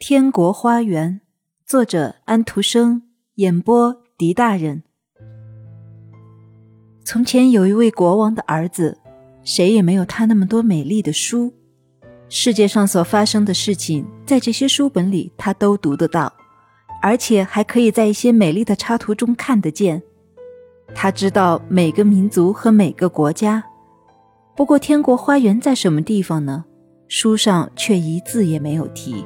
天国花园，作者安徒生，演播狄大人。从前有一位国王的儿子，谁也没有他那么多美丽的书。世界上所发生的事情，在这些书本里他都读得到，而且还可以在一些美丽的插图中看得见。他知道每个民族和每个国家。不过，天国花园在什么地方呢？书上却一字也没有提。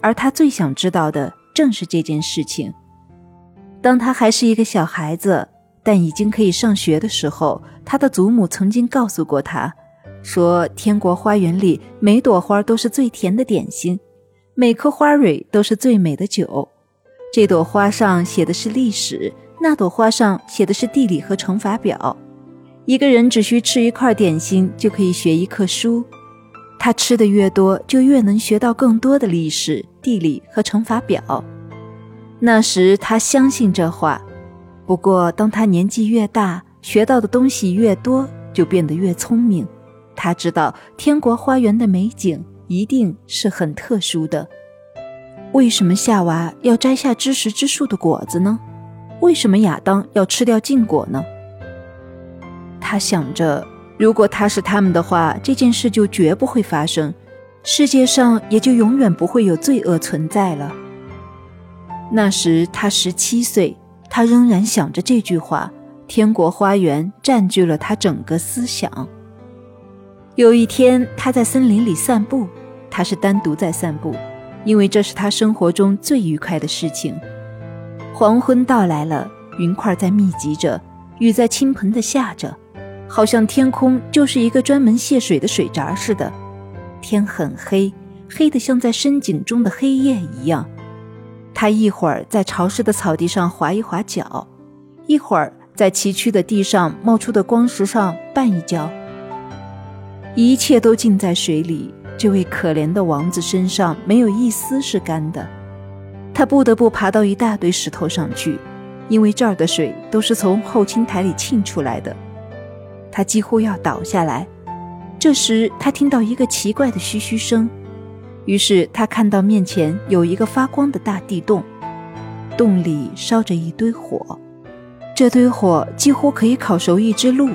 而他最想知道的正是这件事情。当他还是一个小孩子，但已经可以上学的时候，他的祖母曾经告诉过他，说天国花园里每朵花都是最甜的点心，每颗花蕊都是最美的酒。这朵花上写的是历史，那朵花上写的是地理和乘法表。一个人只需吃一块点心，就可以学一课书。他吃的越多，就越能学到更多的历史、地理和乘法表。那时他相信这话。不过，当他年纪越大，学到的东西越多，就变得越聪明。他知道天国花园的美景一定是很特殊的。为什么夏娃要摘下知识之树的果子呢？为什么亚当要吃掉禁果呢？他想着。如果他是他们的话，这件事就绝不会发生，世界上也就永远不会有罪恶存在了。那时他十七岁，他仍然想着这句话。天国花园占据了他整个思想。有一天，他在森林里散步，他是单独在散步，因为这是他生活中最愉快的事情。黄昏到来了，云块在密集着，雨在倾盆的下着。好像天空就是一个专门泄水的水闸似的，天很黑，黑得像在深井中的黑夜一样。他一会儿在潮湿的草地上滑一滑脚，一会儿在崎岖的地上冒出的光石上绊一跤。一切都浸在水里，这位可怜的王子身上没有一丝是干的。他不得不爬到一大堆石头上去，因为这儿的水都是从后青台里沁出来的。他几乎要倒下来，这时他听到一个奇怪的嘘嘘声，于是他看到面前有一个发光的大地洞，洞里烧着一堆火，这堆火几乎可以烤熟一只鹿。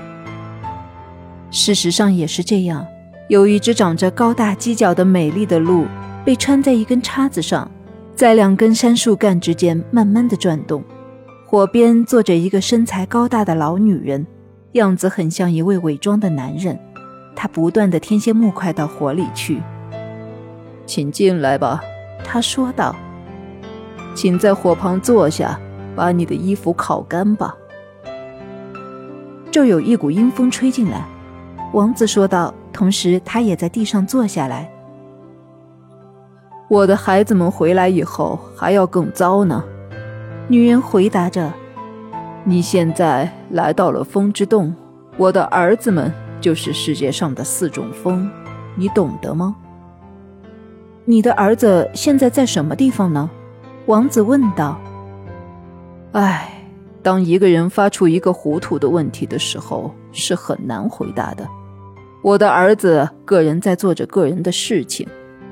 事实上也是这样，有一只长着高大犄角的美丽的鹿，被穿在一根叉子上，在两根杉树干之间慢慢的转动，火边坐着一个身材高大的老女人。样子很像一位伪装的男人，他不断的添些木块到火里去。请进来吧，他说道。请在火旁坐下，把你的衣服烤干吧。这有一股阴风吹进来，王子说道，同时他也在地上坐下来。我的孩子们回来以后还要更糟呢，女人回答着。你现在来到了风之洞，我的儿子们就是世界上的四种风，你懂得吗？你的儿子现在在什么地方呢？王子问道。唉，当一个人发出一个糊涂的问题的时候，是很难回答的。我的儿子个人在做着个人的事情，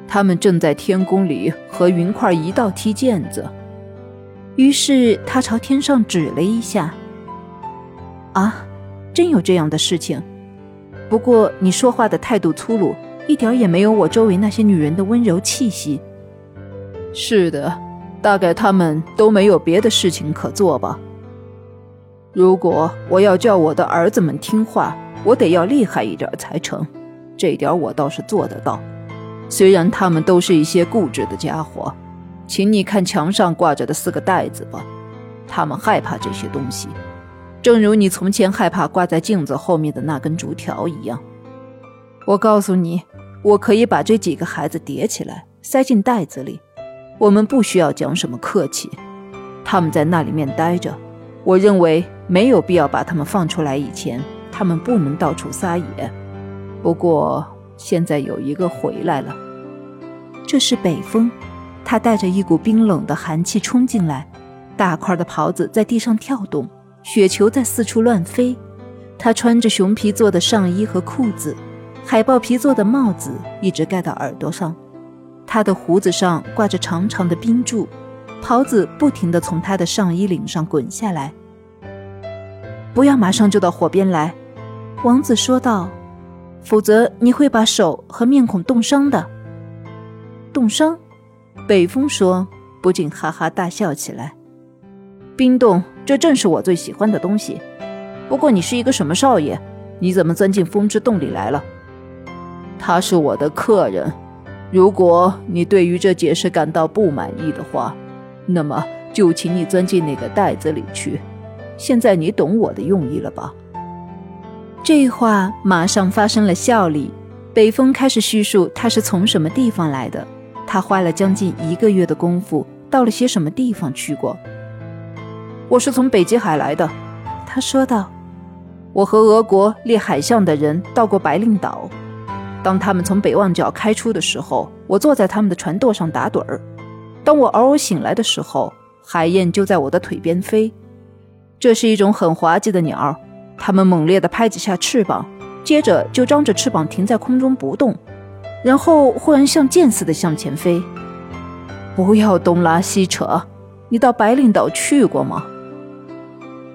他们正在天宫里和云块一道踢毽子。于是他朝天上指了一下。啊，真有这样的事情。不过你说话的态度粗鲁，一点也没有我周围那些女人的温柔气息。是的，大概他们都没有别的事情可做吧。如果我要叫我的儿子们听话，我得要厉害一点才成。这点我倒是做得到。虽然他们都是一些固执的家伙。请你看墙上挂着的四个袋子吧，他们害怕这些东西，正如你从前害怕挂在镜子后面的那根竹条一样。我告诉你，我可以把这几个孩子叠起来，塞进袋子里。我们不需要讲什么客气，他们在那里面待着。我认为没有必要把他们放出来。以前他们不能到处撒野，不过现在有一个回来了，这是北风。他带着一股冰冷的寒气冲进来，大块的袍子在地上跳动，雪球在四处乱飞。他穿着熊皮做的上衣和裤子，海豹皮做的帽子一直盖到耳朵上。他的胡子上挂着长长的冰柱，袍子不停地从他的上衣领上滚下来。不要马上就到火边来，王子说道，否则你会把手和面孔冻伤的。冻伤？北风说，不禁哈哈大笑起来。冰冻，这正是我最喜欢的东西。不过你是一个什么少爷？你怎么钻进风之洞里来了？他是我的客人。如果你对于这解释感到不满意的话，那么就请你钻进那个袋子里去。现在你懂我的用意了吧？这话马上发生了效力。北风开始叙述他是从什么地方来的，他花了将近一个月的功夫到了些什么地方去过。我是从北极海来的，他说道。我和俄国猎海象的人到过白令岛。当他们从北望角开出的时候，我坐在他们的船舵上打盹儿。当我嗷嗷醒来的时候，海燕就在我的腿边飞。这是一种很滑稽的鸟，它们猛烈地拍几下翅膀，接着就张着翅膀停在空中不动，然后忽然像箭似的向前飞。不要东拉西扯，你到白令岛去过吗？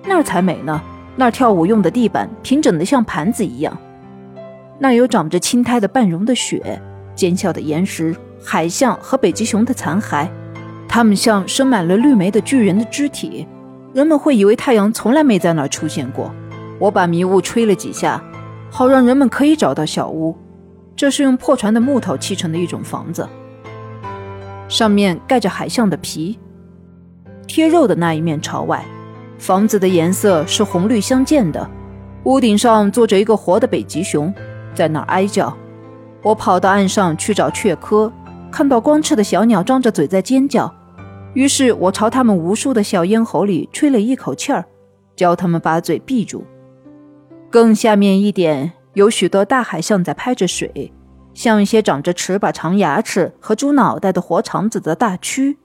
那儿才美呢。那儿跳舞用的地板平整的像盘子一样，那儿有长着青苔的半融的雪、尖笑的岩石、海象和北极熊的残骸，它们像生满了绿莓的巨人的肢体。人们会以为太阳从来没在那儿出现过。我把迷雾吹了几下，好让人们可以找到小屋。这是用破船的木头砌成的一种房子，上面盖着海象的皮，贴肉的那一面朝外。房子的颜色是红绿相间的，屋顶上坐着一个活的北极熊，在那儿哀叫。我跑到岸上去找雀科，看到光翅的小鸟张着嘴在尖叫，于是我朝它们无数的小咽喉里吹了一口气儿，教它们把嘴闭住。更下面一点，有许多大海象在拍着水，像一些长着翅膀、长牙齿和猪脑袋的活肠子的大蛆。